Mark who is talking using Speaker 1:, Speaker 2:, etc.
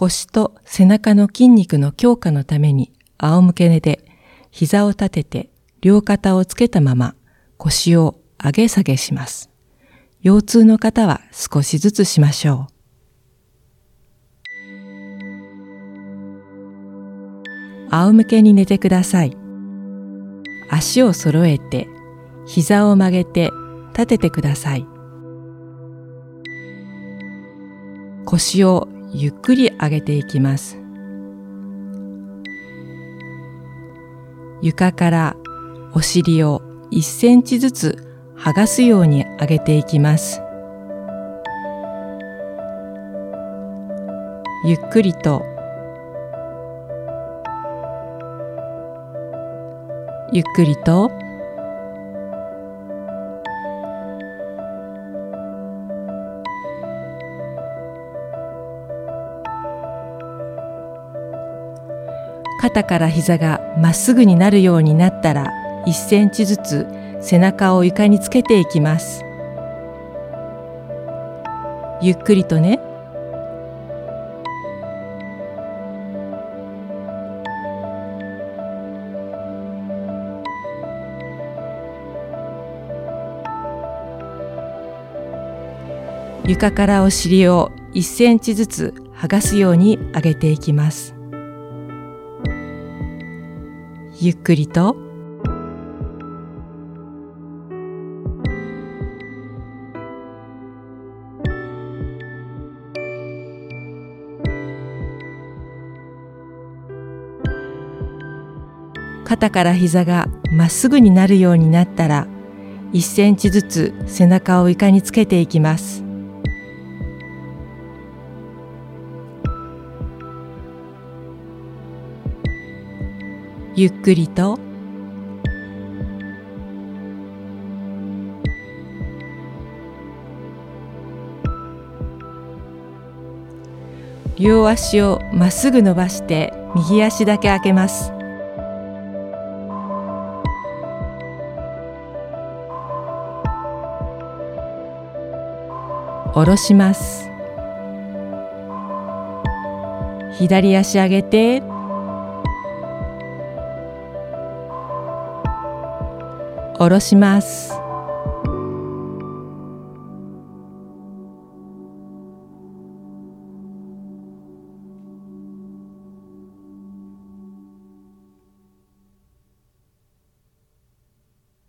Speaker 1: 腰と背中の筋肉の強化のために仰向け寝で膝を立てて両肩をつけたまま腰を上げ下げします。腰痛の方は少しずつしましょう。仰向けに寝てください。足を揃えて膝を曲げて立ててください。腰をゆっくり上げていきます。床からお尻を1センチずつ剥がすように上げていきます。ゆっくりとゆっくりと肩から膝がまっすぐになるようになったら1センチずつ背中を床につけていきますゆっくりとね床からお尻を1センチずつ剥がすように上げていきます。ゆっくりと肩から膝がまっすぐになるようになったら1センチずつ背中を床につけていきます。ゆっくりと。両足をまっすぐ伸ばして右足だけ開けます。下ろします。左足上げて。下ろします。